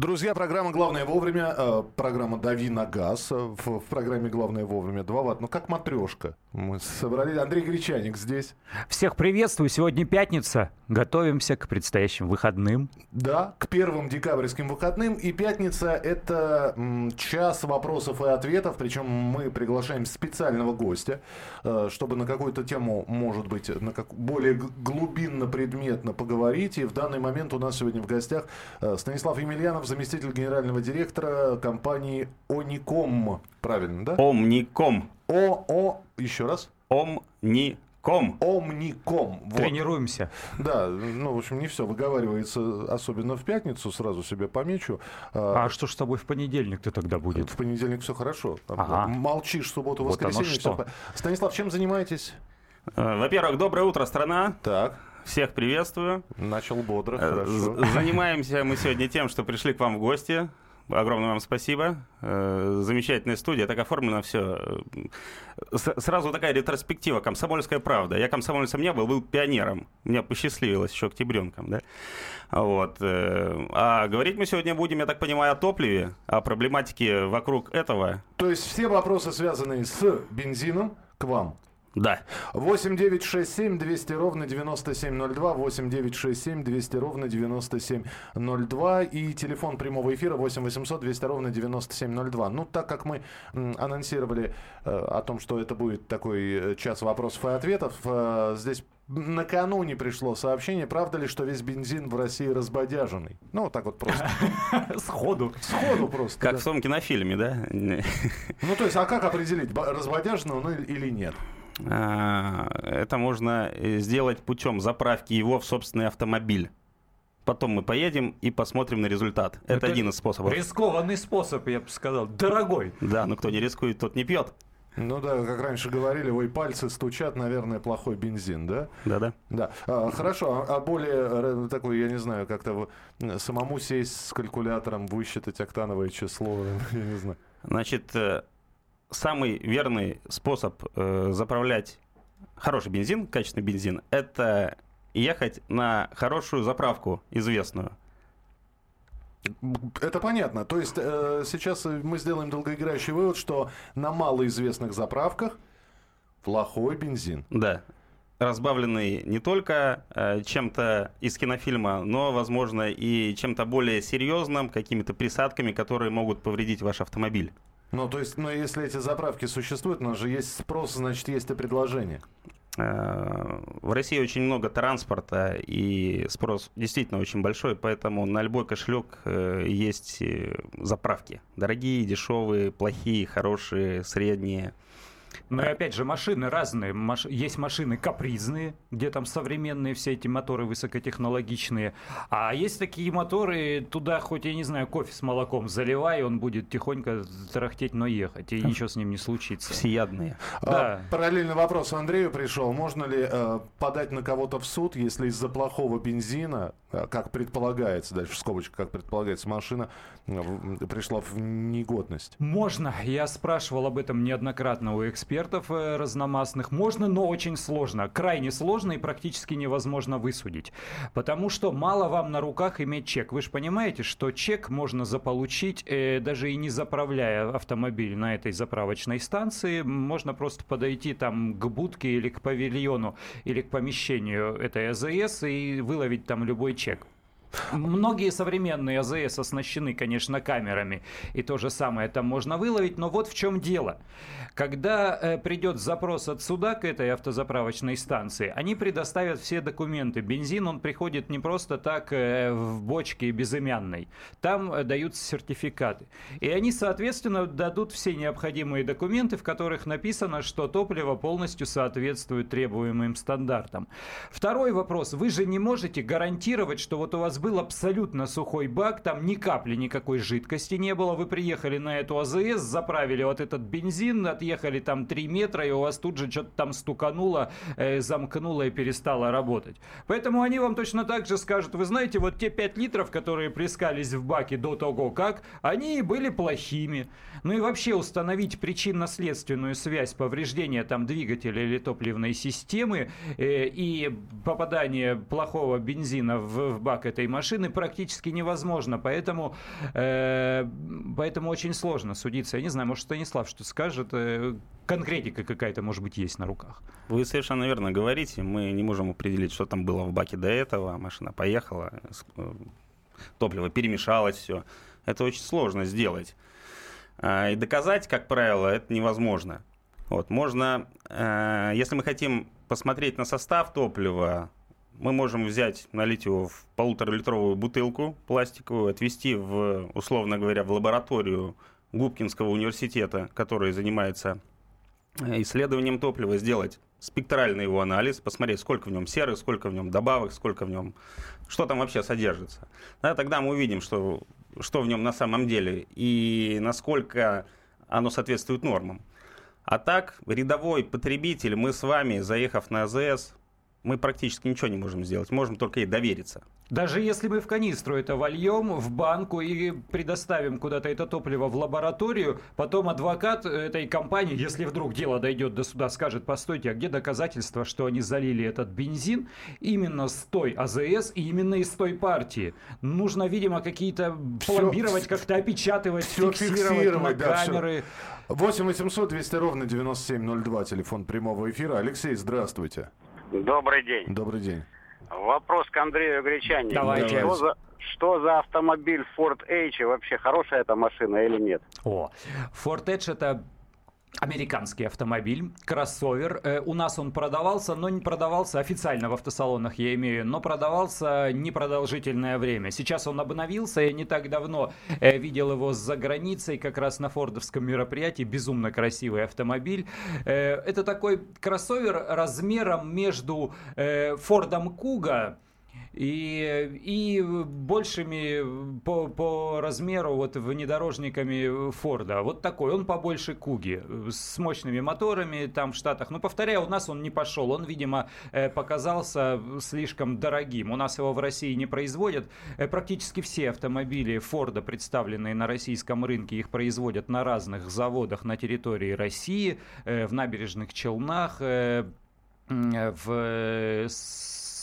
Друзья, программа «Главное вовремя», э, программа «Дави на газ». В, в программе «Главное вовремя» 2 ватт. Ну, как матрешка. Мы собрались. Андрей Гречаник здесь. Всех приветствую. Сегодня пятница. Готовимся к предстоящим выходным. Да, к первым декабрьским выходным. И пятница – это м, час вопросов и ответов. Причем мы приглашаем специального гостя, э, чтобы на какую-то тему, может быть, на как, более глубинно, предметно поговорить. И в данный момент у нас сегодня в гостях э, Станислав Емельянов, заместитель генерального директора компании Оником. Правильно, да? Омником. О, О, еще раз. Омником. Омником. Вот. Тренируемся. Да, ну, в общем, не все выговаривается, особенно в пятницу, сразу себе помечу. А, а что ж с тобой в понедельник-то тогда будет? В понедельник все хорошо. Ага. Молчишь субботу, вот воскресенье. Что. Станислав, чем занимаетесь? Э, во-первых, доброе утро, страна. Так. Всех приветствую. Начал бодро, э, хорошо. Занимаемся мы сегодня тем, что пришли к вам в гости. Огромное вам спасибо. Э, замечательная студия, так оформлено все. Сразу такая ретроспектива. Комсомольская правда. Я комсомольцем не был, был пионером. Мне посчастливилось еще октябренком, да? Вот. А говорить мы сегодня будем, я так понимаю, о топливе, о проблематике вокруг этого. То есть все вопросы, связанные с бензином, к вам. Да. 8 9 6 7 200 ровно 9702. 8 9 6 7 200 ровно 9702. И телефон прямого эфира 8 800 200 ровно 9702. Ну, так как мы анонсировали э, о том, что это будет такой э, час вопросов и ответов, э, здесь накануне пришло сообщение, правда ли, что весь бензин в России разбодяженный? Ну, вот так вот просто. Сходу. Сходу просто. Как в том кинофильме, да? Ну, то есть, а как определить, разбодяженный он или нет? А, это можно э, сделать путем заправки его в собственный автомобиль. Потом мы поедем и посмотрим на результат. Это, это один из способов. Рискованный способ, я бы сказал. Дорогой. Да, но кто не рискует, тот не пьет. Ну да, как раньше говорили, ой, пальцы стучат, наверное, плохой бензин, да? Да-да. Да. А, хорошо, а, а более такой, я не знаю, как-то самому сесть с калькулятором, высчитать октановое число, я не знаю. Значит, э, самый верный способ э, заправлять хороший бензин, качественный бензин, это ехать на хорошую заправку известную. Это понятно. То есть э, сейчас мы сделаем долгоиграющий вывод, что на малоизвестных заправках плохой бензин. Да. Разбавленный не только э, чем-то из кинофильма, но, возможно, и чем-то более серьезным, какими-то присадками, которые могут повредить ваш автомобиль. Ну, то есть, ну, если эти заправки существуют, у нас же есть спрос, значит, есть и предложение. Э, в России очень много транспорта, и спрос действительно очень большой, поэтому на любой кошелек э, есть э, заправки. Дорогие, дешевые, плохие, хорошие, средние – ну и опять же, машины разные. Маш... Есть машины капризные, где там современные все эти моторы высокотехнологичные. А есть такие моторы, туда хоть, я не знаю, кофе с молоком заливай, он будет тихонько тарахтеть, но ехать. И ничего с ним не случится. Всеядные. Да. А, параллельный вопрос Андрею пришел. Можно ли э, подать на кого-то в суд, если из-за плохого бензина, э, как предполагается, дальше в скобочках, как предполагается, машина э, пришла в негодность? Можно. Я спрашивал об этом неоднократно у экспертов экспертов э, разномастных. Можно, но очень сложно. Крайне сложно и практически невозможно высудить. Потому что мало вам на руках иметь чек. Вы же понимаете, что чек можно заполучить, э, даже и не заправляя автомобиль на этой заправочной станции. Можно просто подойти там к будке или к павильону, или к помещению этой АЗС и выловить там любой чек. Многие современные АЗС оснащены, конечно, камерами, и то же самое там можно выловить, но вот в чем дело. Когда э, придет запрос от суда к этой автозаправочной станции, они предоставят все документы. Бензин, он приходит не просто так э, в бочке безымянной. Там э, даются сертификаты. И они, соответственно, дадут все необходимые документы, в которых написано, что топливо полностью соответствует требуемым стандартам. Второй вопрос. Вы же не можете гарантировать, что вот у вас был абсолютно сухой бак, там ни капли никакой жидкости не было. Вы приехали на эту АЗС, заправили вот этот бензин, отъехали там 3 метра, и у вас тут же что-то там стукануло, э, замкнуло и перестало работать. Поэтому они вам точно так же скажут, вы знаете, вот те 5 литров, которые плескались в баке до того как, они были плохими. Ну и вообще установить причинно-следственную связь повреждения там двигателя или топливной системы э, и попадание плохого бензина в, в бак этой машины практически невозможно. Поэтому, э, поэтому очень сложно судиться. Я не знаю, может, Станислав что скажет. Э, конкретика какая-то, может быть, есть на руках. Вы совершенно верно говорите. Мы не можем определить, что там было в баке до этого. Машина поехала, э, топливо перемешалось, все. Это очень сложно сделать. А, и доказать, как правило, это невозможно. Вот, можно, э, если мы хотим посмотреть на состав топлива, мы можем взять, налить его в полуторалитровую бутылку пластиковую, отвезти в, условно говоря, в лабораторию Губкинского университета, который занимается э, исследованием топлива, сделать спектральный его анализ, посмотреть, сколько в нем серы, сколько в нем добавок, сколько в нем, что там вообще содержится. Да, тогда мы увидим, что что в нем на самом деле и насколько оно соответствует нормам. А так, рядовой потребитель, мы с вами, заехав на АЗС, мы практически ничего не можем сделать, можем только ей довериться. Даже если мы в канистру это вольем, в банку и предоставим куда-то это топливо в лабораторию, потом адвокат этой компании, если вдруг дело дойдет до суда, скажет, постойте, а где доказательства, что они залили этот бензин именно с той АЗС и именно из той партии? Нужно, видимо, какие-то пломбировать, как-то опечатывать, все фиксировать, фиксировать на да, камеры. Все. 8 800 200 ровно 9702, телефон прямого эфира. Алексей, здравствуйте. Добрый день. Добрый день. Вопрос к Андрею Гречани. Давайте. Что за, что за автомобиль Ford Edge? Вообще хорошая эта машина или нет? О, Ford Edge это Американский автомобиль, кроссовер. Э, у нас он продавался, но не продавался официально в автосалонах, я имею, но продавался непродолжительное время. Сейчас он обновился, я не так давно э, видел его за границей, как раз на фордовском мероприятии. Безумно красивый автомобиль. Э, это такой кроссовер размером между э, Фордом Куга и, и большими по, по размеру вот внедорожниками Форда. Вот такой, он побольше Куги, с мощными моторами там в Штатах. Но, повторяю, у нас он не пошел, он, видимо, э, показался слишком дорогим. У нас его в России не производят. Э, практически все автомобили Форда, представленные на российском рынке, их производят на разных заводах на территории России, э, в набережных Челнах, в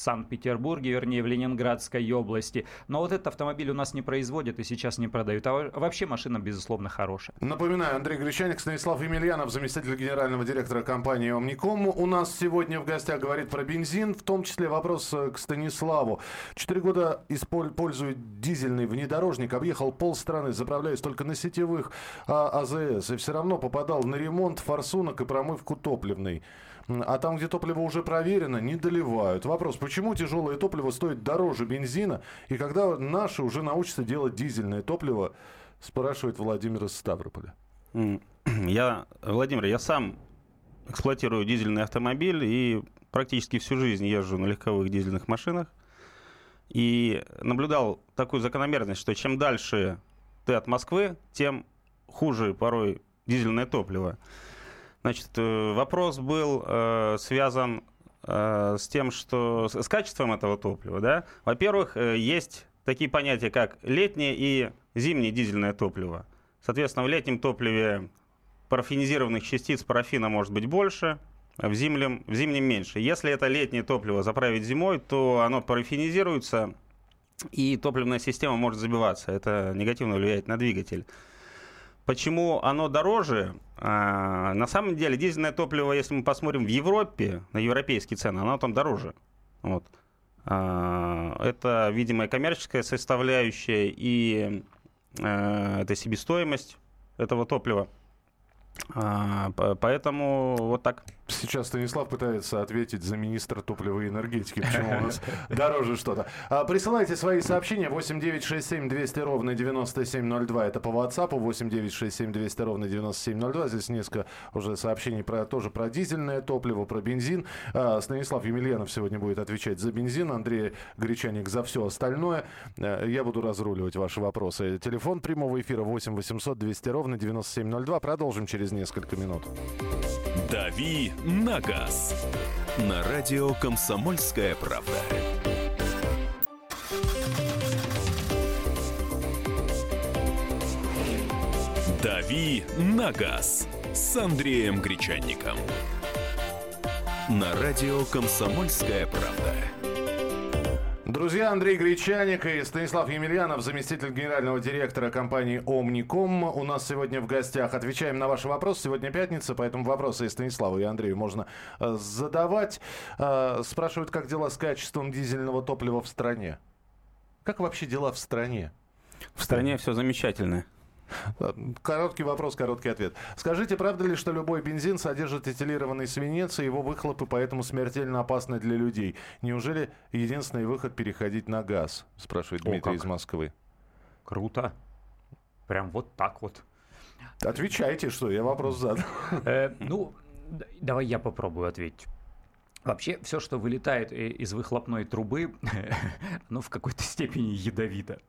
Санкт-Петербурге, вернее, в Ленинградской области. Но вот этот автомобиль у нас не производят и сейчас не продают. А вообще машина, безусловно, хорошая. Напоминаю, Андрей Гречаник, Станислав Емельянов, заместитель генерального директора компании «Омником». У нас сегодня в гостях говорит про бензин, в том числе вопрос э, к Станиславу. Четыре года использует дизельный внедорожник, объехал полстраны, заправляясь только на сетевых а, АЗС, и все равно попадал на ремонт форсунок и промывку топливной. А там, где топливо уже проверено, не доливают. Вопрос, почему тяжелое топливо стоит дороже бензина, и когда наши уже научатся делать дизельное топливо, спрашивает Владимир из Ставрополя. Я, Владимир, я сам эксплуатирую дизельный автомобиль и практически всю жизнь езжу на легковых дизельных машинах. И наблюдал такую закономерность, что чем дальше ты от Москвы, тем хуже порой дизельное топливо. Значит, э, вопрос был э, связан э, с тем, что с качеством этого топлива, да. Во-первых, э, есть такие понятия, как летнее и зимнее дизельное топливо. Соответственно, в летнем топливе парафинизированных частиц парафина может быть больше, а в зимнем, в зимнем меньше. Если это летнее топливо заправить зимой, то оно парафинизируется, и топливная система может забиваться. Это негативно влияет на двигатель. Почему оно дороже? А, на самом деле дизельное топливо, если мы посмотрим в Европе, на европейские цены, оно там дороже. Вот. А, это, видимо, коммерческая составляющая и а, это себестоимость этого топлива. А, поэтому вот так. Сейчас Станислав пытается ответить за министра топлива и энергетики, почему у нас дороже что-то. А, присылайте свои сообщения 8967 200 ровно 9702. Это по WhatsApp 8967 200 ровно 9702. Здесь несколько уже сообщений про, тоже про дизельное топливо, про бензин. А, Станислав Емельянов сегодня будет отвечать за бензин, Андрей Гречаник за все остальное. А, я буду разруливать ваши вопросы. Телефон прямого эфира 8 800 200 ровно 9702. Продолжим через несколько минут. «Дави на газ» на радио «Комсомольская правда». «Дави на газ» с Андреем Гречанником. На радио «Комсомольская правда». Друзья, Андрей Гречаник и Станислав Емельянов, заместитель генерального директора компании «Омником». У нас сегодня в гостях. Отвечаем на ваши вопросы. Сегодня пятница, поэтому вопросы и Станиславу, и Андрею можно э, задавать. Э, спрашивают, как дела с качеством дизельного топлива в стране? Как вообще дела в стране? В стране все замечательно. Короткий вопрос, короткий ответ. Скажите, правда ли, что любой бензин содержит этилированный свинец, и его выхлопы поэтому смертельно опасны для людей? Неужели единственный выход переходить на газ? Спрашивает О, Дмитрий как. из Москвы. Круто. Прям вот так вот. Отвечайте, что я вопрос задал. Э, ну, давай я попробую ответить. Вообще, все, что вылетает э, из выхлопной трубы, оно в какой-то степени ядовито.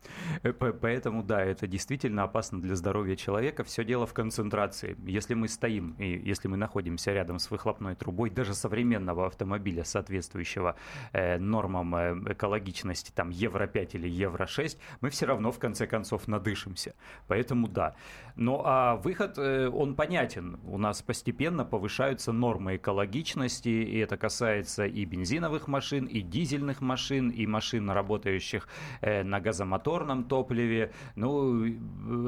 Э, по- Поэтому, да, это действительно опасно для здоровья человека. Все дело в концентрации. Если мы стоим и если мы находимся рядом с выхлопной трубой даже современного автомобиля, соответствующего э, нормам экологичности, там Евро-5 или Евро-6, мы все равно в конце концов надышимся. Поэтому да. Ну а выход, он понятен. У нас постепенно повышаются нормы экологичности, и это касается и бензиновых машин, и дизельных машин, и машин, работающих э, на газомоторном топливе. Ну, э,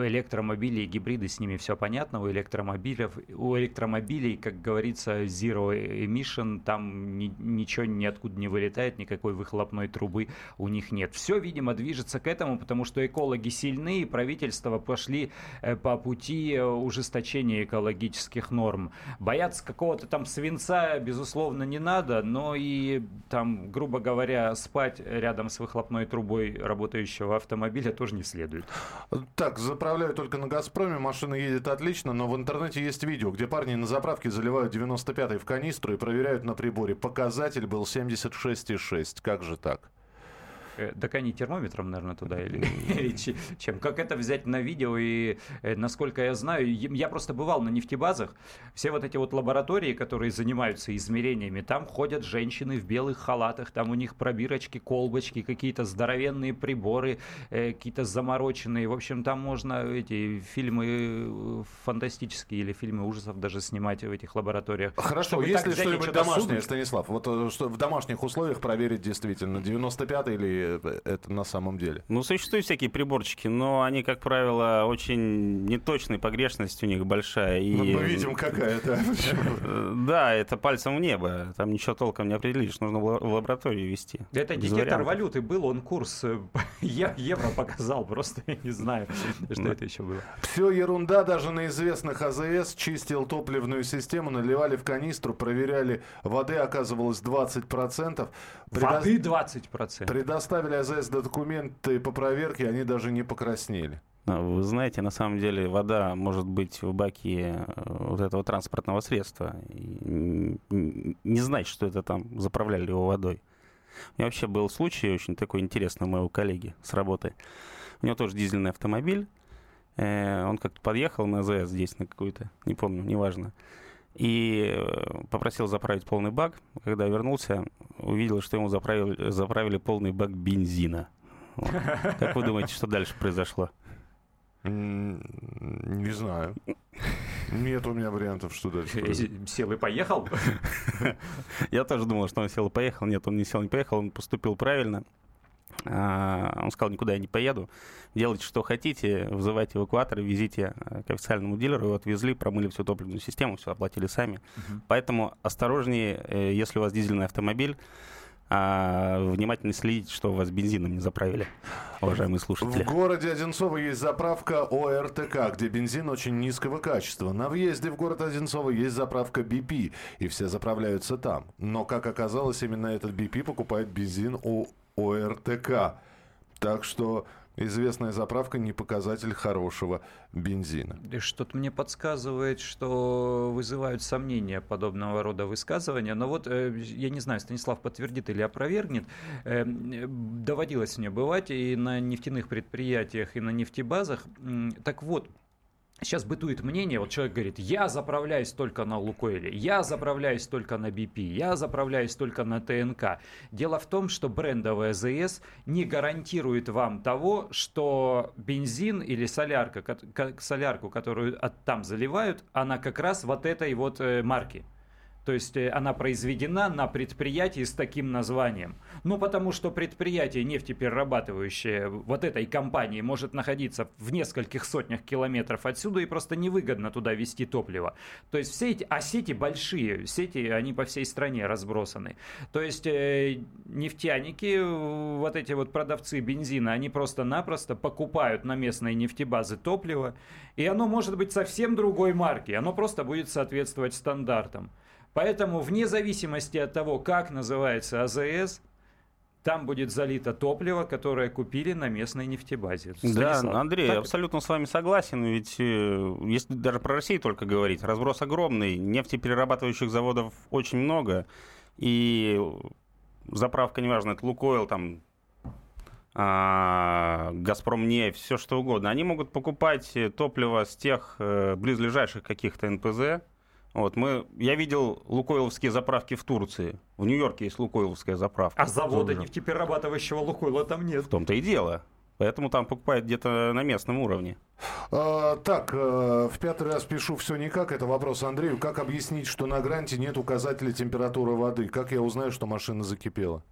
электромобили и гибриды, с ними все понятно. У электромобилей, у электромобилей, как говорится, zero emission, там ни- ничего ниоткуда не вылетает, никакой выхлопной трубы у них нет. Все, видимо, движется к этому, потому что экологи сильны, и правительства пошли э, по пути ужесточения экологических норм. Бояться какого-то там свинца, безусловно, не надо, но и там, грубо говоря, спать рядом с выхлопной трубой работающего автомобиля тоже не следует. Так, заправляю только на «Газпроме», машина едет отлично, но в интернете есть видео, где парни на заправке заливают 95-й в канистру и проверяют на приборе. Показатель был 76,6. Как же так? Э, Так они термометром, наверное, туда или, или че- чем? Как это взять на видео? И э, насколько я знаю, я просто бывал на нефтебазах. Все вот эти вот лаборатории, которые занимаются измерениями, там ходят женщины в белых халатах, там у них пробирочки, колбочки, какие-то здоровенные приборы, э, какие-то замороченные. В общем, там можно эти фильмы э, фантастические или фильмы ужасов даже снимать в этих лабораториях. Хорошо, Чтобы есть так ли взять и что-нибудь что-то домашнее? Станислав? Вот э, что в домашних условиях проверить действительно, 95-й или э, это на самом деле? Ну, существуют всякие приборчики, но они, как правило, очень неточные, погрешность у них большая. И... Ну, мы видим, какая-то. Э, Да, это пальцем в небо. Там ничего толком не определишь. Нужно в ла- в лабораторию вести. Это детектор валюты был, он курс э, евро показал, просто я не знаю, что это еще было. Все ерунда, даже на известных АЗС чистил топливную систему, наливали в канистру, проверяли, воды оказывалось 20%. Предо- Воды 20%. Предоставили АЗС документы по проверке, они даже не покраснели. А, Вы знаете, на самом деле вода может быть в баке э, вот этого транспортного средства. Не знать, что это там заправляли его водой. У меня вообще был случай очень такой интересный у моего коллеги с работы. У него тоже дизельный автомобиль. Э, Он как-то подъехал на ЗС здесь на какую-то, не помню, неважно. И э, попросил заправить полный бак. Когда вернулся, увидел, что ему заправили, заправили полный бак бензина. Вот. Как вы думаете, что дальше произошло? Не знаю. Нет у меня вариантов, что дальше. Если Сел и поехал. Я тоже думал, что он сел и поехал. Нет, он не сел, не поехал, он поступил правильно. А, Он сказал, никуда я не поеду. Делайте, что хотите, вызывайте эвакуатор, везите э, к официальному дилеру. Его отвезли, промыли всю топливную систему, все оплатили сами. Поэтому осторожнее, э, если у вас дизельный автомобиль, а внимательно следите, что вас бензином не заправили, уважаемые слушатели. В городе Одинцово есть заправка ОРТК, где бензин очень низкого качества. На въезде в город Одинцово есть заправка BP, и все заправляются там. Но, как оказалось, именно этот BP покупает бензин у ОРТК. Так что известная заправка не показатель хорошего бензина. Что-то мне подсказывает, что вызывают сомнения подобного рода высказывания. Но вот, э, я не знаю, Станислав подтвердит или опровергнет, э, доводилось мне бывать и на нефтяных предприятиях, и на нефтебазах. Так вот, Сейчас бытует мнение, вот человек говорит, я заправляюсь только на Лукойле, я заправляюсь только на BP, я заправляюсь только на ТНК. Дело в том, что брендовая ЗС не гарантирует вам того, что бензин или солярка, солярку, которую там заливают, она как раз вот этой вот э, марки. То есть э, она произведена на предприятии с таким названием. Ну, потому что предприятие нефтеперерабатывающее вот этой компании может находиться в нескольких сотнях километров отсюда и просто невыгодно туда вести топливо. То есть все эти, а сети большие, сети, они по всей стране разбросаны. То есть э, нефтяники, вот эти вот продавцы бензина, они просто-напросто покупают на местной нефтебазы топливо, и оно может быть совсем другой марки, оно просто будет соответствовать стандартам. Поэтому вне зависимости от того, как называется АЗС, там будет залито топливо, которое купили на местной нефтебазе. Станислав, да, Андрей, так... я абсолютно с вами согласен. Ведь э, если даже про Россию только говорить, разброс огромный, нефтеперерабатывающих заводов очень много, и заправка, неважно, это Лукойл, там, а, Газпром нефть, все что угодно, они могут покупать топливо с тех э, близлежащих каких-то НПЗ, вот, мы, я видел лукойловские заправки в Турции. В Нью-Йорке есть лукойловская заправка. А завода нефтеперерабатывающего лукойла там нет. В том-то и дело. Поэтому там покупают где-то на местном уровне. А, так, э, в пятый раз пишу все никак. Это вопрос Андрею. Как объяснить, что на гранте нет указателя температуры воды? Как я узнаю, что машина закипела?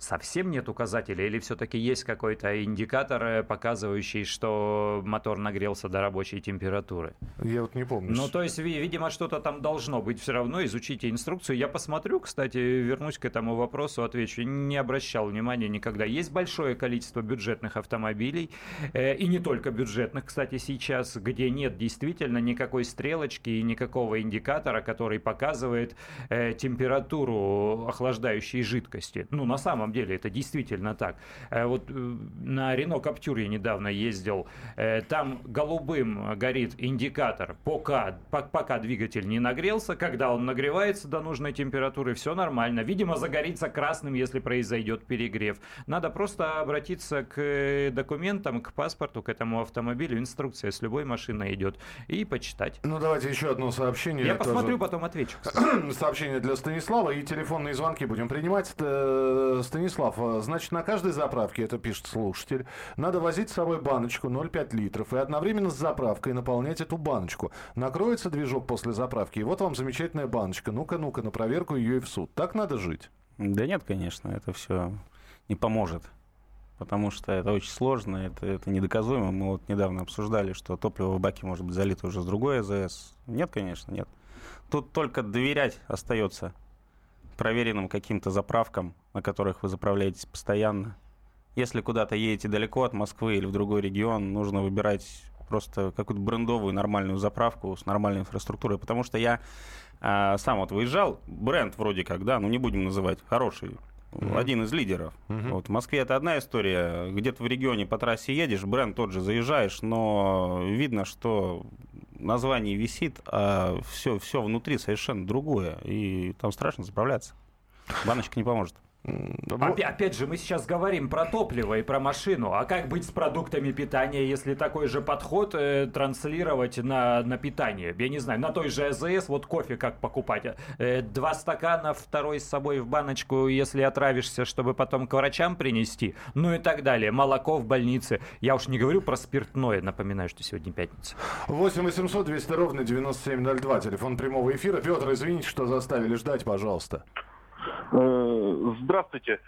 Совсем нет указателя или все-таки есть какой-то индикатор, э, показывающий, что мотор нагрелся до рабочей температуры? Я вот не помню. Ну, то есть, видимо, что-то там должно быть все равно. Изучите инструкцию. Я посмотрю, кстати, вернусь к этому вопросу, отвечу. Не обращал внимания никогда. Есть большое количество бюджетных автомобилей, э, и не только бюджетных, кстати, сейчас, где нет действительно никакой стрелочки и никакого индикатора, который показывает э, температуру охлаждающей жидкости. Ну, на самом самом деле это действительно так. Э, вот э, на Рено Каптюр я недавно ездил, э, там голубым горит индикатор, пока, пока двигатель не нагрелся, когда он нагревается до нужной температуры, все нормально. Видимо, загорится красным, если произойдет перегрев. Надо просто обратиться к документам, к паспорту, к этому автомобилю, инструкция с любой машиной идет, и почитать. Ну, давайте еще одно сообщение. Я посмотрю, потом отвечу. Сообщение для Станислава и телефонные звонки будем принимать. Станислав, э, значит, на каждой заправке, это пишет слушатель, надо возить с собой баночку 0,5 литров и одновременно с заправкой наполнять эту баночку. Накроется движок после заправки, и вот вам замечательная баночка. Ну-ка, ну-ка, на проверку ее и в суд. Так надо жить? Да нет, конечно, это все не поможет. Потому что это очень сложно, это, это недоказуемо. Мы вот недавно обсуждали, что топливо в баке может быть залито уже с другой АЗС. Нет, конечно, нет. Тут только доверять остается проверенным каким-то заправкам, на которых вы заправляетесь постоянно. Если куда-то едете далеко от Москвы или в другой регион, нужно выбирать просто какую-то брендовую нормальную заправку с нормальной инфраструктурой, потому что я э, сам вот выезжал, бренд вроде как, да, ну не будем называть, хороший, Mm-hmm. Один из лидеров. Mm-hmm. Вот в Москве это одна история. Где-то в регионе по трассе едешь, бренд тот же заезжаешь, но видно, что название висит, а все, все внутри совершенно другое. И там страшно заправляться. Баночка не поможет. Опять, опять же, мы сейчас говорим про топливо и про машину. А как быть с продуктами питания, если такой же подход э, транслировать на, на питание? Я не знаю, на той же АЗС, вот кофе как покупать? Э, два стакана, второй с собой в баночку, если отравишься, чтобы потом к врачам принести. Ну и так далее. Молоко в больнице. Я уж не говорю про спиртное. Напоминаю, что сегодня пятница. 8 800 200 ровно 9702. Телефон прямого эфира. Петр, извините, что заставили ждать, пожалуйста. Э, здравствуйте.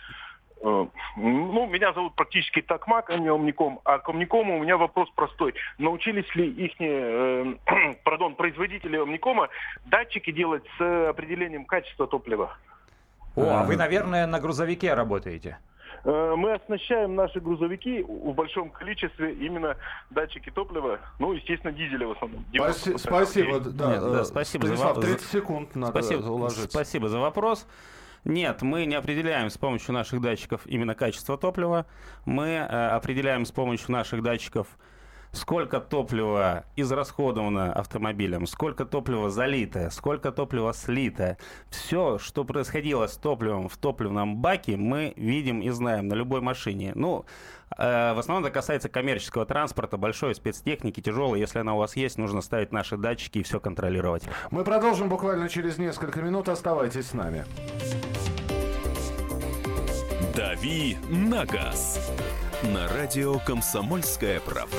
Э, ну, меня зовут практически Такмак, а не Омником. А к Омникому у меня вопрос простой. Научились ли их, э, пардон, производители Омникома датчики делать с определением качества топлива? О, а Э, вы, наверное, на грузовике работаете? Э, Мы оснащаем наши грузовики в большом количестве именно датчики топлива, ну, естественно, дизеля в основном. Спаси- 90%. Спасибо. Да, Нет, да, э, спасибо за Станислав, во- 30 секунд надо Спасибо, уложиться. спасибо за вопрос. Нет, мы не определяем с помощью наших датчиков именно качество топлива. Мы э, определяем с помощью наших датчиков, сколько топлива израсходовано автомобилем, сколько топлива залито, сколько топлива слито. Все, что происходило с топливом в топливном баке, мы видим и знаем на любой машине. Ну, э, в основном это касается коммерческого транспорта, большой спецтехники, тяжелой. Если она у вас есть, нужно ставить наши датчики и все контролировать. Мы продолжим буквально через несколько минут. Оставайтесь с нами. «Дави на газ» на радио «Комсомольская правда».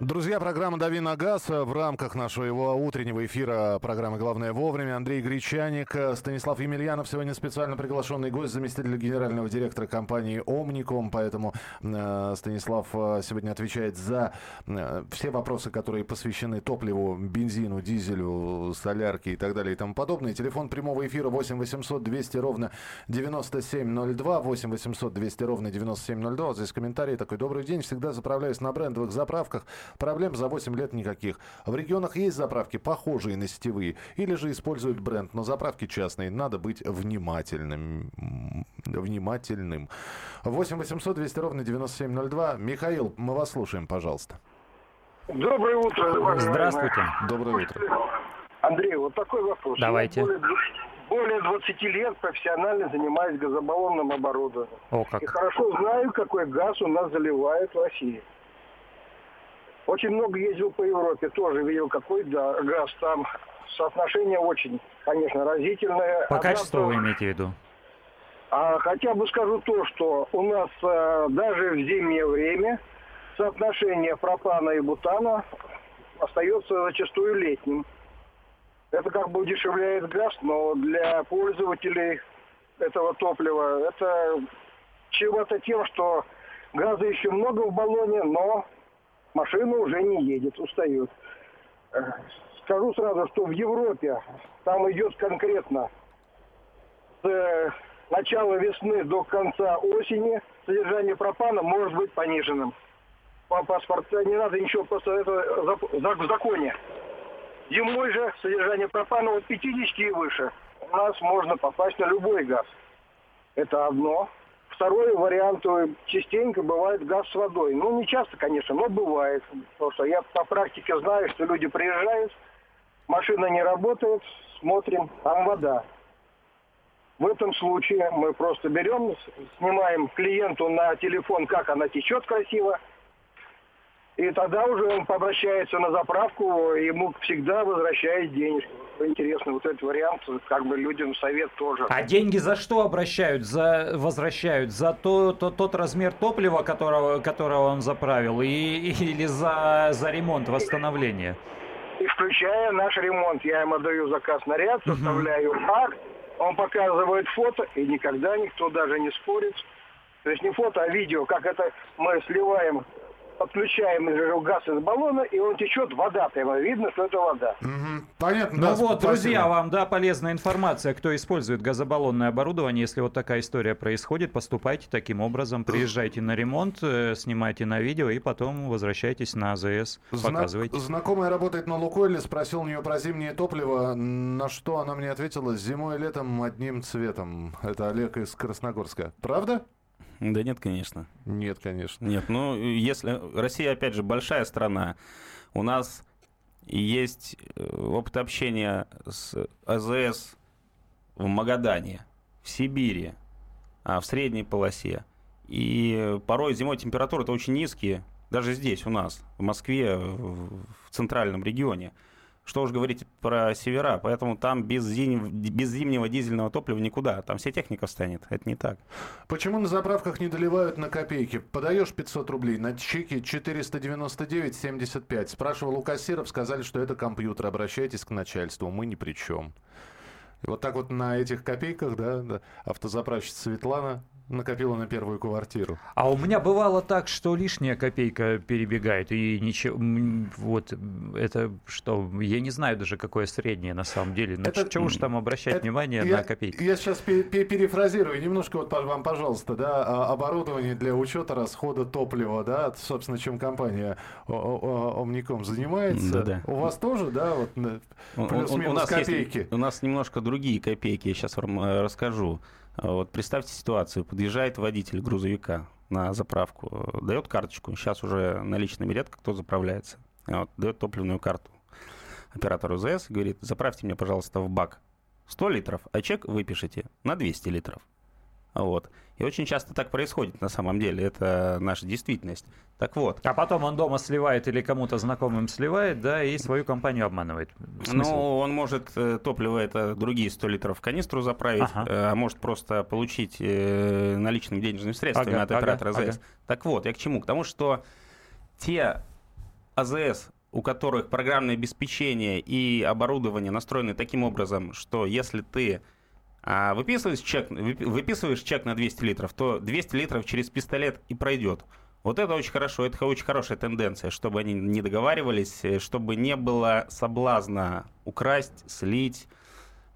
Друзья, программа «Дави на газ» в рамках нашего его утреннего эфира программы «Главное вовремя». Андрей Гречаник, Станислав Емельянов, сегодня специально приглашенный гость, заместитель генерального директора компании «Омником». Поэтому э, Станислав э, сегодня отвечает за э, все вопросы, которые посвящены топливу, бензину, дизелю, солярке и так далее и тому подобное. Телефон прямого эфира 8 800 200 ровно 9702, 8 800 200 ровно 9702. Вот здесь комментарий такой. Добрый день, всегда заправляюсь на брендовых заправках. Проблем за 8 лет никаких. В регионах есть заправки, похожие на сетевые, или же используют бренд, но заправки частные. Надо быть внимательным. Внимательным. 8 800 200 ровно 9702. Михаил, мы вас слушаем, пожалуйста. Доброе утро. уважаемые. Здравствуйте. Доброе утро. Андрей, вот такой вопрос. Давайте. Я более, более 20 лет профессионально занимаюсь газобаллонным оборудованием. О, И как. хорошо знаю, какой газ у нас заливают в России. Очень много ездил по Европе, тоже видел, какой да, газ там. Соотношение очень, конечно, разительное. По Одна качеству вы имеете в виду? А хотя бы скажу то, что у нас э, даже в зимнее время соотношение пропана и бутана остается зачастую летним. Это как бы удешевляет газ, но для пользователей этого топлива это чего-то тем, что газа еще много в баллоне, но машина уже не едет, устает. Э, Скажу сразу, что в Европе там идет конкретно с э, начала весны до конца осени содержание пропана может быть пониженным. По паспорту не надо ничего, просто это в законе. Зимой же содержание пропана от 50 и выше. У нас можно попасть на любой газ. Это одно. Второй вариант э, частенько бывает газ с водой. Ну, не часто, конечно, но бывает. Что я по практике знаю, что люди приезжают, машина не работает, смотрим, там вода. В этом случае мы просто берем, снимаем клиенту на телефон, как она течет красиво, и тогда уже он обращается на заправку, ему всегда возвращают денежку. Интересно, вот этот вариант, как бы людям совет тоже. А деньги за что обращают? За, возвращают? За то, то, тот размер топлива, которого, которого он заправил? И, или за, за ремонт, восстановление? И включая наш ремонт, я ему даю заказ на ряд, составляю акт, он показывает фото, и никогда никто даже не спорит. То есть не фото, а видео, как это мы сливаем, подключаем газ из баллона, и он течет, вода прямо видно, что это вода. Мгм. Понятно. Ну да, вот, спасибо. друзья, вам, да, полезная информация. Кто использует газобаллонное оборудование, если вот такая история происходит, поступайте таким образом, приезжайте на ремонт, э, снимайте на видео и потом возвращайтесь на АЗС, Зна- показывайте. Знакомая работает на Лукойле, спросил у нее про зимнее топливо, на что она мне ответила, зимой и летом одним цветом. Это Олег из Красногорска. Правда? Да нет, конечно. Нет, конечно. Нет, ну, если... Россия, опять же, большая страна. У нас есть э, опыт общения с АЗС в Магадане, в Сибири, а, в средней полосе. И порой зимой температуры-то очень низкие, даже здесь, у нас, в Москве, в в центральном регионе. Что уж говорить про севера, поэтому там без, зим- без зимнего дизельного топлива никуда. Там вся техника встанет. Это не так. Почему на заправках не доливают на копейки? Подаешь 500 рублей, на чеке 499,75. Спрашивал у кассиров, сказали, что это компьютер. Обращайтесь к начальству, мы ни при чем. Вот так вот на этих копейках, да автозаправщица Светлана накопила на первую квартиру. А у меня бывало так, что лишняя копейка перебегает, и ничего, вот это что, я не знаю даже, какое среднее на самом деле. Ну, это, чего уж там обращать это, внимание я, на копейки? Я сейчас перефразирую немножко вот вам, пожалуйста, да, а, оборудование для учета расхода топлива, да, собственно, чем компания Омником занимается. Да, да. У вас тоже, да, вот плюс-минус копейки? Есть, у нас немножко другие копейки, я сейчас вам э, расскажу. Вот представьте ситуацию, подъезжает водитель грузовика на заправку, дает карточку, сейчас уже наличными редко кто заправляется, вот, дает топливную карту оператору ЗС, говорит, заправьте мне, пожалуйста, в бак. 100 литров, а чек выпишите на 200 литров. Вот. И очень часто так происходит на самом деле. Это наша действительность. Так вот. А потом он дома сливает или кому-то знакомым сливает, да, и свою компанию обманывает. Ну, он может э, топливо это другие 100 литров в канистру заправить, ага. Э, а может просто получить э, наличными денежными средствами ага, от оператора ага, АЗС. Ага. Так вот, я к чему? К тому, что те АЗС, у которых программное обеспечение и оборудование настроены таким образом, что если ты а выписываешь чек, выписываешь чек на 200 литров, то 200 литров через пистолет и пройдет. Вот это очень хорошо, это очень хорошая тенденция, чтобы они не договаривались, э, чтобы не было соблазна украсть, слить,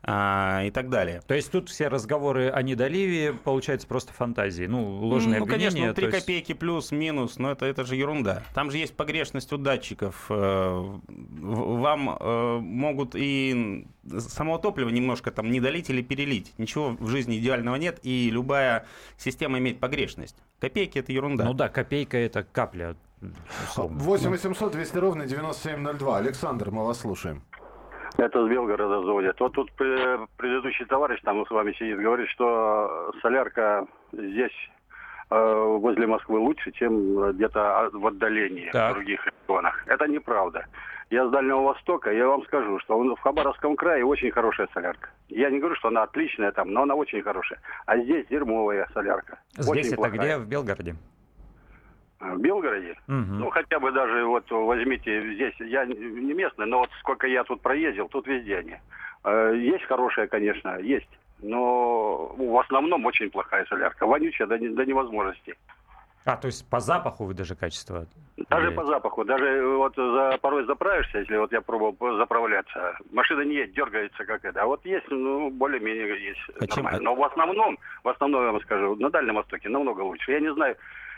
а, и так далее. То есть тут все разговоры о недоливе, получается, просто фантазии, ну, ложные ну, обвинения. Ну, конечно, 3 есть... копейки плюс-минус, но это, это же ерунда. Там же есть погрешность у датчиков. Э, вам э, могут и само топливо немножко там не долить или перелить. Ничего в жизни идеального нет, и любая система имеет погрешность. Копейки — это ерунда. Ну да, копейка — это капля. 8 800 200 ровно 9702. Александр, мы вас слушаем. Это с Белгорода звонят. Вот тут предыдущий товарищ там с вами сидит, говорит, что солярка здесь э, возле Москвы лучше, чем где-то в отдалении, так. в других регионах. Это неправда. Я с Дальнего Востока, я вам скажу, что в Хабаровском крае очень хорошая солярка. Я не говорю, что она отличная там, но она очень хорошая. А здесь дерьмовая солярка. Здесь очень это плохая. где? В Белгороде? В Белгороде. Угу. Ну, хотя бы даже вот возьмите здесь, я не местный, но вот сколько я тут проездил, тут везде они. Э, есть хорошая, конечно, есть. Но в основном очень плохая солярка. Вонючая до, до невозможности. А, то есть по запаху вы даже качество? Даже по запаху. Даже вот за, порой заправишься, если вот я пробовал заправляться, машина не едет, дергается как это. А вот есть, ну, более-менее есть. А чем... Но в основном, в основном, я вам скажу, на Дальнем Востоке намного лучше. Я не знаю,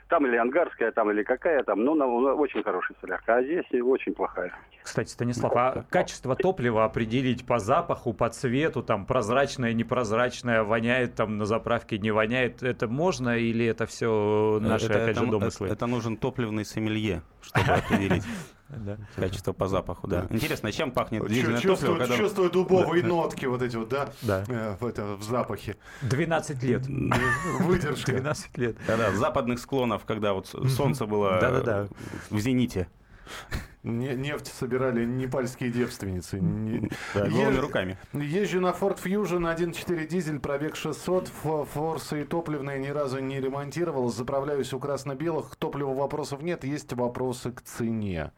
там или ангарская, там или какая там, ну, на, очень хорошая солярка, а здесь очень плохая. Кстати, Станислав, а качество топлива определить по запаху, по цвету, там прозрачное, непрозрачное, воняет там на заправке, не воняет, это можно или это все наши, это, опять это, же, домыслы? Это, это нужен топливный сомелье, чтобы определить. Да. Качество по запаху, да. Интересно, чем пахнет дизельное чувствует, топливо? Когда... Чувствует дубовые нотки вот эти вот, да? Да. Э, в, это, в запахе. 12 лет. Выдержка. 12 лет. Да-да, западных склонов, когда вот солнце было в зените. Нефть собирали непальские девственницы. Да, голыми руками. Езжу на Ford Fusion 1.4 дизель, пробег 600, форсы и топливные ни разу не ремонтировал. Заправляюсь у красно-белых. К топливу вопросов нет, есть вопросы к цене.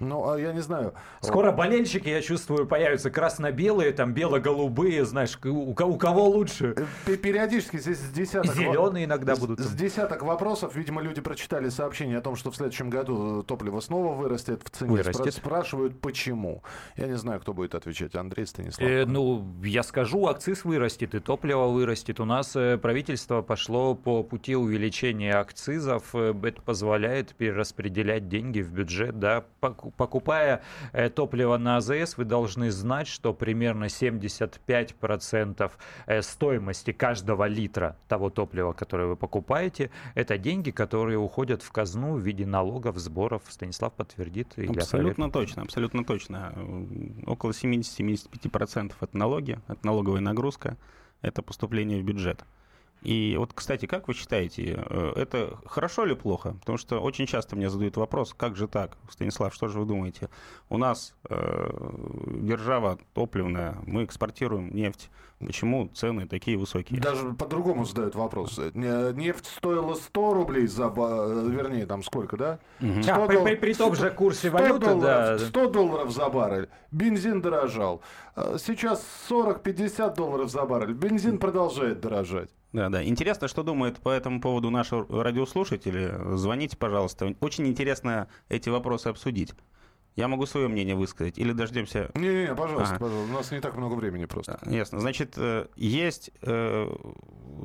Ну, а я не знаю. Скоро болельщики, я чувствую, появятся красно-белые, там бело-голубые, знаешь, у, у кого лучше? Э, периодически здесь с десяток... Зеленые иногда будут. С десяток вопросов. Видимо, люди прочитали сообщение о том, что в следующем году топливо снова вырастет в цене. Вырастет. Спрашивают, почему. Я не знаю, кто будет отвечать. Андрей Станислав. Э, ну, я скажу, акциз вырастет, и топливо вырастет. У нас э, правительство пошло по пути увеличения акцизов. Э, это позволяет перераспределять деньги в бюджет, да, покупая э, топливо на АЗС, вы должны знать, что примерно 75% э, стоимости каждого литра того топлива, которое вы покупаете, это деньги, которые уходят в казну в виде налогов, сборов. Станислав подтвердит. Абсолютно точно, абсолютно точно. Около 70-75% это налоги, это налоговая нагрузка, это поступление в бюджет. И вот, кстати, как вы считаете, э, это хорошо или плохо? Потому что очень часто мне задают вопрос, как же так? Станислав, что же вы думаете? У нас э, держава топливная, мы экспортируем нефть. Почему цены такие высокие? Даже по-другому задают вопрос. Нефть стоила 100 рублей за... Вернее, там сколько, да? Угу. А, при, при, при том же курсе валюты, долларов, да. 100 долларов за баррель. Бензин дорожал. Сейчас 40-50 долларов за баррель. Бензин продолжает дорожать. Да, да. Интересно, что думают по этому поводу наши радиослушатели. Звоните, пожалуйста. Очень интересно эти вопросы обсудить. Я могу свое мнение высказать. Или дождемся... Не-не-не, пожалуйста, ага. пожалуйста. У нас не так много времени просто. Ясно. Значит, э, есть э,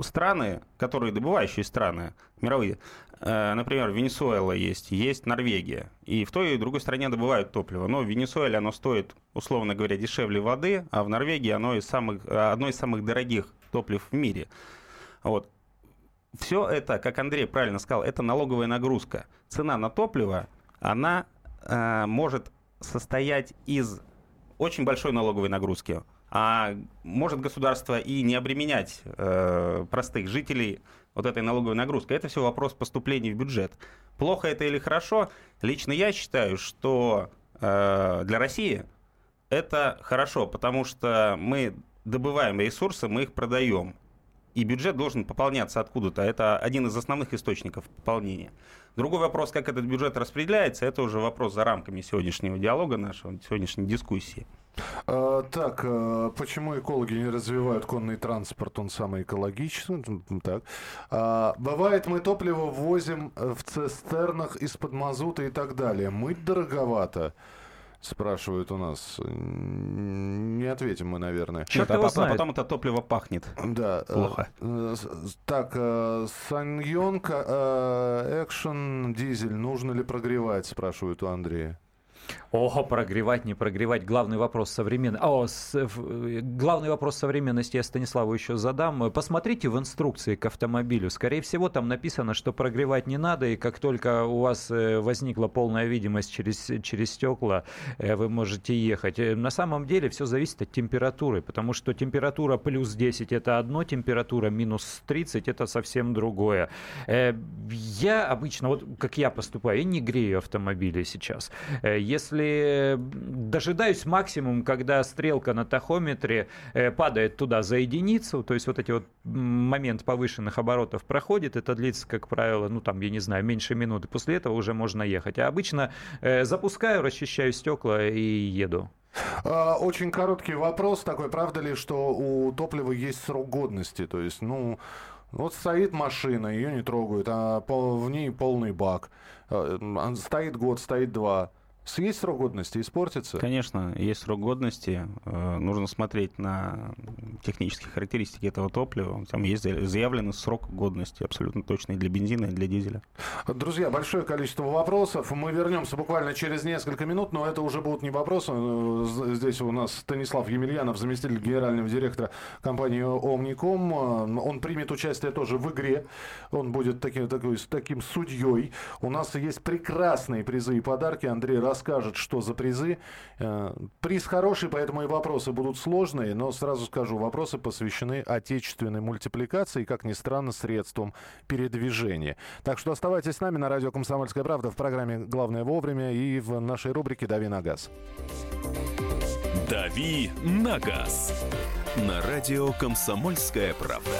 страны, которые добывающие страны, мировые. Э, например, Венесуэла есть, есть Норвегия. И в той и другой стране добывают топливо. Но в Венесуэле оно стоит, условно говоря, дешевле воды, а в Норвегии оно из самых, одно из самых дорогих топлив в мире. Вот. Все это, как Андрей правильно сказал, это налоговая нагрузка. Цена на топливо, она э, может состоять из очень большой налоговой нагрузки. А может государство и не обременять э, простых жителей вот этой налоговой нагрузкой. Это все вопрос поступления в бюджет. Плохо это или хорошо? Лично я считаю, что э, для России это хорошо, потому что мы добываем ресурсы, мы их продаем и бюджет должен пополняться откуда-то. Это один из основных источников пополнения. Другой вопрос, как этот бюджет распределяется, это уже вопрос за рамками сегодняшнего диалога нашего, сегодняшней дискуссии. А, так, а, почему экологи не развивают конный транспорт? Он самый экологичный. Так. А, бывает, мы топливо возим в цистернах из-под мазута и так далее. Мыть дороговато спрашивают у нас. Не ответим мы, наверное. Черт а, а потом это топливо пахнет. Да. Э, Плохо. Э, так, э, Саньонка, экшен, дизель, нужно ли прогревать, спрашивают у Андрея. Ого, прогревать, не прогревать. Главный вопрос современности. О, с, в, главный вопрос современности я Станиславу еще задам. Посмотрите в инструкции к автомобилю. Скорее всего, там написано, что прогревать не надо, и как только у вас э, возникла полная видимость через, через стекла, э, вы можете ехать. Э, на самом деле все зависит от температуры, потому что температура плюс 10 это одно, температура минус 30 это совсем другое. Я обычно, вот как я поступаю, я не грею автомобили сейчас. Если дожидаюсь максимум, когда стрелка на тахометре э, падает туда за единицу, то есть вот эти вот момент повышенных оборотов проходит, это длится, как правило, ну там, я не знаю, меньше минуты. После этого уже можно ехать. А обычно э, запускаю, расчищаю стекла и еду. А, очень короткий вопрос такой. Правда ли, что у топлива есть срок годности? То есть, ну, вот стоит машина, ее не трогают, а в ней полный бак. А, стоит год, стоит два. Есть срок годности, испортится? Конечно, есть срок годности. Э, нужно смотреть на технические характеристики этого топлива. Там есть заявленный срок годности, абсолютно точный для бензина и для дизеля. Друзья, большое количество вопросов. Мы вернемся буквально через несколько минут, но это уже будут не вопросы. Э, здесь у нас Станислав Емельянов, заместитель генерального директора компании «Омником». Э, он примет участие тоже в игре. Он будет таким, такой, таким судьей. У нас есть прекрасные призы и подарки. Андрей расскажет, что за призы. Э, приз хороший, поэтому и вопросы будут сложные, но сразу скажу, вопросы посвящены отечественной мультипликации и, как ни странно, средствам передвижения. Так что оставайтесь с нами на радио «Комсомольская правда» в программе «Главное вовремя» и в нашей рубрике «Дави на газ». «Дави на газ» на радио «Комсомольская правда».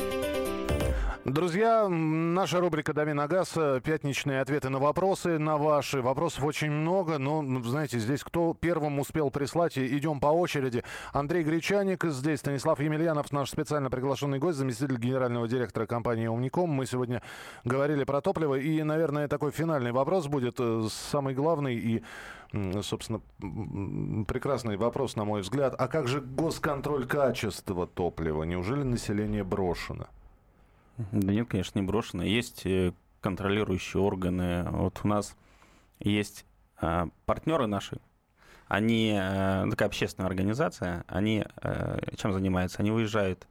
Друзья, наша рубрика «Дави на газ», пятничные ответы на вопросы, на ваши. Вопросов очень много, но, знаете, здесь кто первым успел прислать, идем по очереди. Андрей Гречаник здесь, Станислав Емельянов, наш специально приглашенный гость, заместитель генерального директора компании «Умником». Мы сегодня говорили про топливо, и, наверное, такой финальный вопрос будет, э, самый главный и, собственно, прекрасный вопрос, на мой взгляд. А как же госконтроль качества топлива? Неужели население брошено? Да нет, конечно, не брошено. Есть э, контролирующие органы. Вот у нас есть а, партнеры наши, они, э, такая общественная организация, они чем занимаются? Они выезжают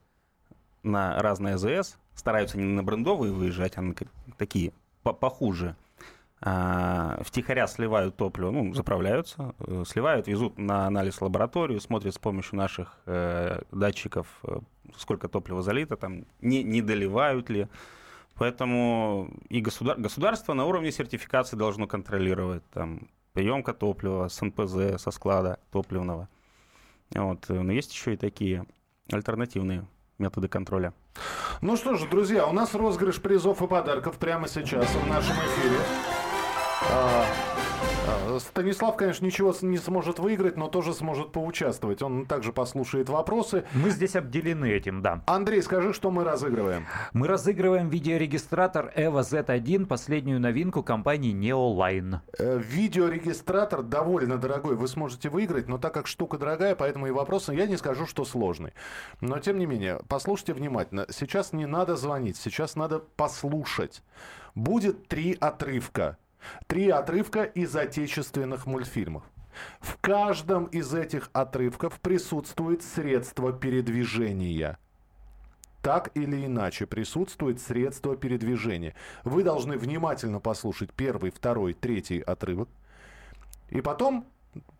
на разные АЗС, стараются не на брендовые выезжать, а на такие похуже. А, втихаря сливают топливо, ну, заправляются, э, сливают, везут на анализ в лабораторию, смотрят с помощью наших э, датчиков, э, сколько топлива залито, там, не, не доливают ли. Поэтому и государ... государство на уровне сертификации должно контролировать там, приемка топлива с НПЗ, со склада топливного. Вот. Но есть еще и такие альтернативные методы контроля. Ну что ж, друзья, у нас розыгрыш призов и подарков прямо сейчас в нашем эфире. А, а, Станислав, конечно, ничего не сможет выиграть, но тоже сможет поучаствовать. Он также послушает вопросы. Мы здесь обделены этим, да. Андрей, скажи, что мы разыгрываем? Мы разыгрываем видеорегистратор EVO Z1, последнюю новинку компании Neoline. Э, видеорегистратор довольно дорогой, вы сможете выиграть, но так как штука дорогая, поэтому и вопрос, я не скажу, что сложный. Но тем не менее, послушайте внимательно. Сейчас не надо звонить, сейчас надо послушать. Будет три отрывка Три отрывка из отечественных мультфильмов. В каждом из этих отрывков присутствует средство передвижения. Так или иначе присутствует средство передвижения. Вы должны внимательно послушать первый, второй, третий отрывок. И потом,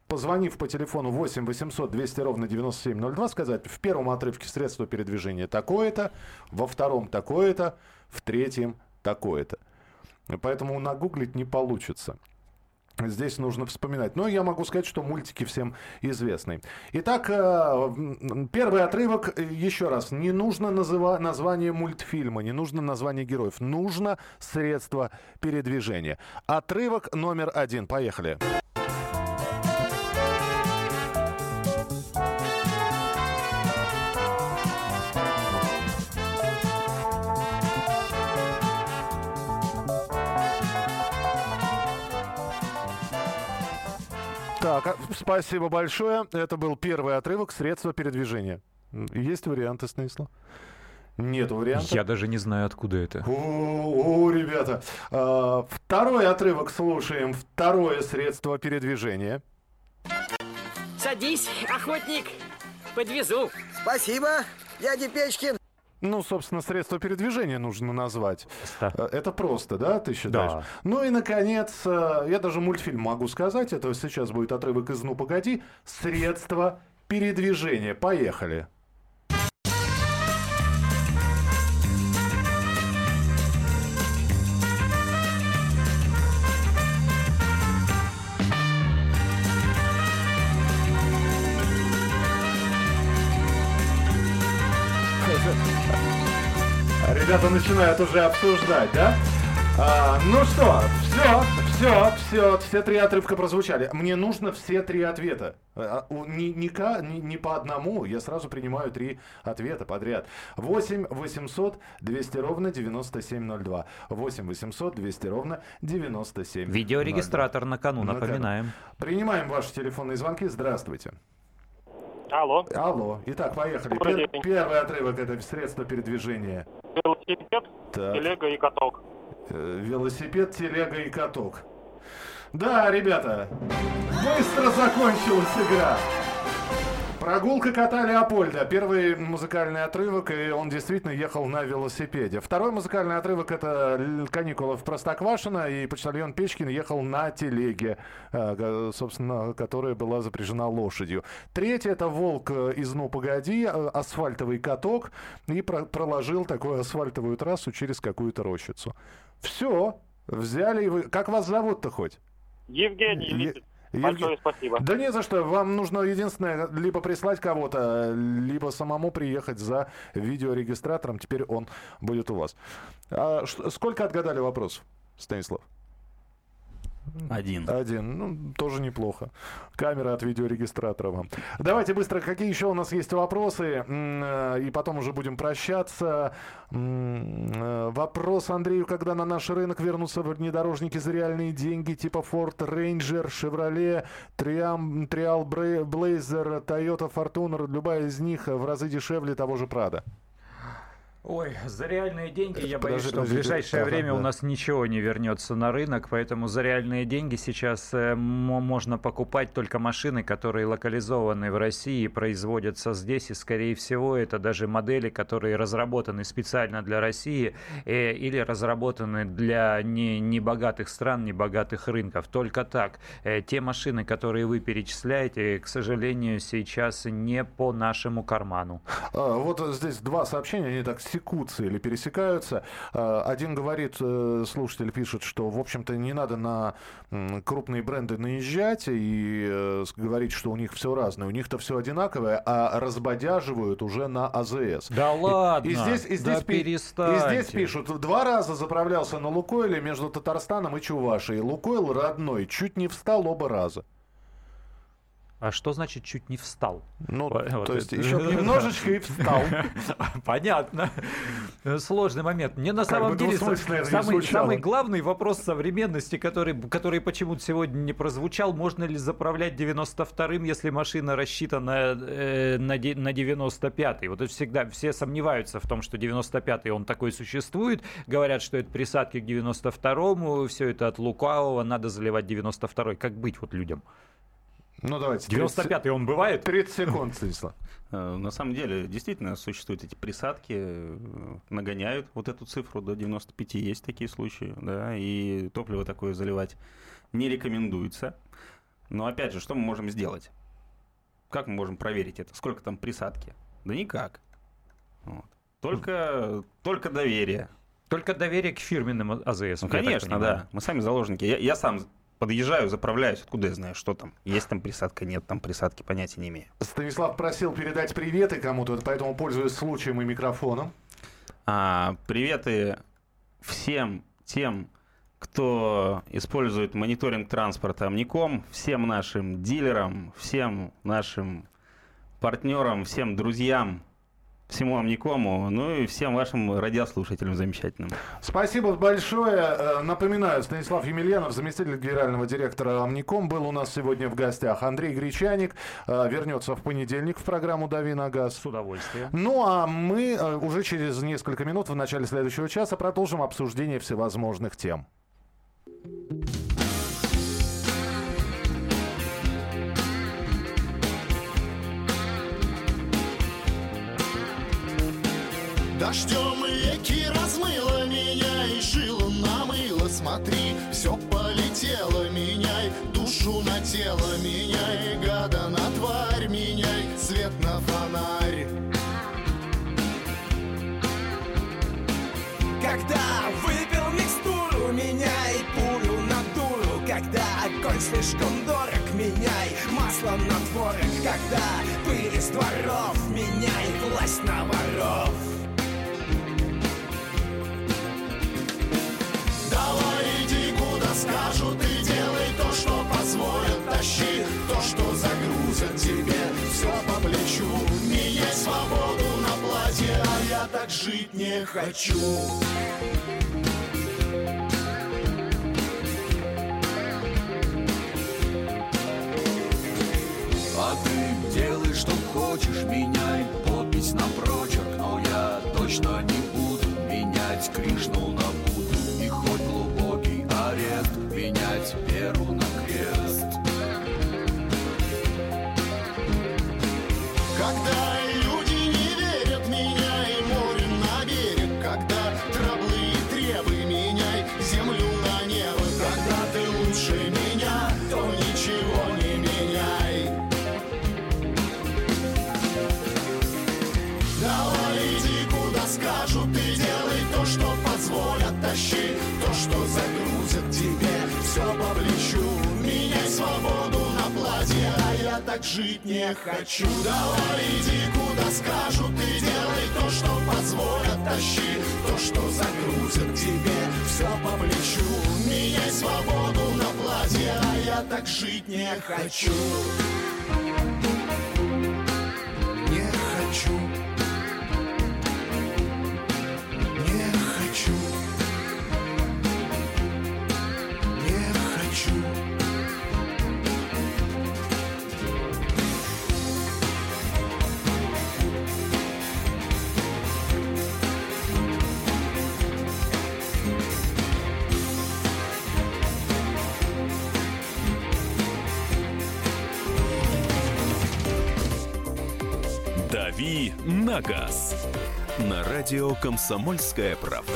позвонив по телефону 8 800 200 ровно 9702, сказать, в первом отрывке средство передвижения такое-то, во втором такое-то, в третьем такое-то. Поэтому нагуглить не получится. Здесь нужно вспоминать. Но я могу сказать, что мультики всем известны. Итак, э, первый отрывок. Еще раз. Не нужно называ- название мультфильма, не нужно название героев. Нужно средство передвижения. Отрывок номер один. Поехали. Так, спасибо большое. Это был первый отрывок «Средства передвижения». Есть варианты, Станислав? Нет вариантов. Я даже не знаю, откуда это. О, о ребята. А, второй отрывок слушаем. Второе средство передвижения. Садись, охотник. Подвезу. Спасибо, дядя Печкин. Ну, собственно, средство передвижения нужно назвать. Э, это просто, да, ты считаешь? Да. Ну и, наконец, э, я даже мультфильм могу сказать. Это сейчас будет отрывок из «Ну, погоди». Средство передвижения. Поехали. Ребята начинают уже обсуждать, да? А, ну что, все, все, все, все три отрывка прозвучали. Мне нужно все три ответа. А, не, не, не, не по одному, я сразу принимаю три ответа подряд. 8 800 200 ровно 9702. 8 800 200 ровно 97. Видеорегистратор на кону, напоминаем. Принимаем ваши телефонные звонки. Здравствуйте. Алло. Алло. Итак, поехали. Пер- первый отрывок это средство передвижения. Велосипед, Так. телега и каток. Э, Велосипед, телега и каток. Да, ребята, быстро закончилась игра. Прогулка кота Леопольда. Первый музыкальный отрывок, и он действительно ехал на велосипеде. Второй музыкальный отрывок это «Л- каникулы в Простоквашино, и почтальон Печкин ехал на телеге, э, собственно, которая была запряжена лошадью. Третий это волк э, из Ну погоди, э, асфальтовый каток, и про- проложил такую асфальтовую трассу через какую-то рощицу. Все, взяли и вы. Как вас зовут-то хоть? Евгений, Липецк. Большое спасибо. Да не за что. Вам нужно единственное, либо прислать кого-то, либо самому приехать за видеорегистратором. Теперь он будет у вас. А сколько отгадали вопросов, Станислав? Один. Один. Ну, тоже неплохо. Камера от видеорегистратора вам. Давайте быстро, какие еще у нас есть вопросы, э, и потом уже будем прощаться. Э, Вопрос Андрею, когда на наш рынок вернутся внедорожники за реальные деньги, типа Ford Ranger, Chevrolet, Triumph, Trial Blazer, Toyota Fortuner, любая из них в разы дешевле того же Прада. Ой, за реальные деньги я боюсь, Подожди, что в ближайшее ага, время у нас ничего не вернется на рынок, поэтому за реальные деньги сейчас э, мо- можно покупать только машины, которые локализованы в России, производятся здесь, и скорее всего это даже модели, которые разработаны специально для России э, или разработаны для не, небогатых стран, небогатых рынков. Только так. Э, те машины, которые вы перечисляете, к сожалению, сейчас не по нашему карману. А, Вот здесь два сообщения, они так секутся или пересекаются. А, Один говорит, э, слушатель пишет, что, в общем-то, не надо на крупные бренды наезжать и э, говорить, что у них все разное. У них-то все одинаковое, а разбодяживают уже на АЗС. Да ладно? И здесь, и Да здесь, пи- и перестаньте. здесь пишут, два раза заправлялся на Лукойле между Татарстаном и Чувашией. Лукойл родной, чуть не встал оба раза. А что значит чуть не встал? Ну, Вот то есть еще немножечко и встал. Понятно. Сложный момент. Мне на самом деле самый, самый главный вопрос современности, который, который почему-то сегодня не прозвучал, можно ли заправлять 92-м, если машина рассчитана э, на, на 95-й. Вот это всегда все сомневаются в том, что 95-й он такой существует. Говорят, что это присадки к 92-му, все это от лукавого, надо заливать 92-й. Как быть вот людям? Ну, давайте. 30 95-й он бывает? 30 секунд, Станислав. Э, На самом деле, действительно, существуют эти присадки, э, нагоняют вот эту цифру до 95, есть такие случаи, да, и топливо такое заливать не рекомендуется. Но опять же, что мы можем сделать? Как мы можем проверить это? Сколько там присадки? Да никак. Вот. Только, только доверие. Только доверие к фирменным АЗС. Ну, конечно, да. Мы сами заложники. Я, я сам подъезжаю, заправляюсь. Откуда я знаю, что там? Есть там присадка, нет там присадки, понятия не имею. Станислав просил передать приветы кому-то, поэтому пользуюсь случаем и микрофоном. А, приветы всем тем, кто использует мониторинг транспорта Амником, всем нашим дилерам, всем нашим партнерам, всем друзьям, всему Амникому, ну и всем вашим радиослушателям замечательным. Спасибо большое. Э, Напоминаю, Станислав Емельянов, заместитель генерального директора Амником, был у нас сегодня в гостях. Андрей Гречаник э, вернется в понедельник в программу «Дави на газ». С удовольствием. Ну а мы э, уже через несколько минут в начале следующего часа продолжим обсуждение всевозможных тем. Дождем реки размыло меня и шило намыло. Смотри, все полетело, меняй душу на тело Меняй гада на тварь, меняй свет на фонарь. Когда выпил микстуру, меняй пулю на дулю Когда огонь слишком дорог, меняй масло на творог. Когда пыль из дворов, меняй власть на воров жить не хочу. А ты делай, что хочешь, меняй подпись на прочерк Но я точно не буду менять Кришну на Будду И хоть глубокий арест менять веру на крест. Когда так жить не хочу. Давай иди куда скажут и делай то, что позволят Тащи. То, что загрузят тебе все по плечу. Меняй свободу на платье, а я так жить не хочу на газ» на радио «Комсомольская правда».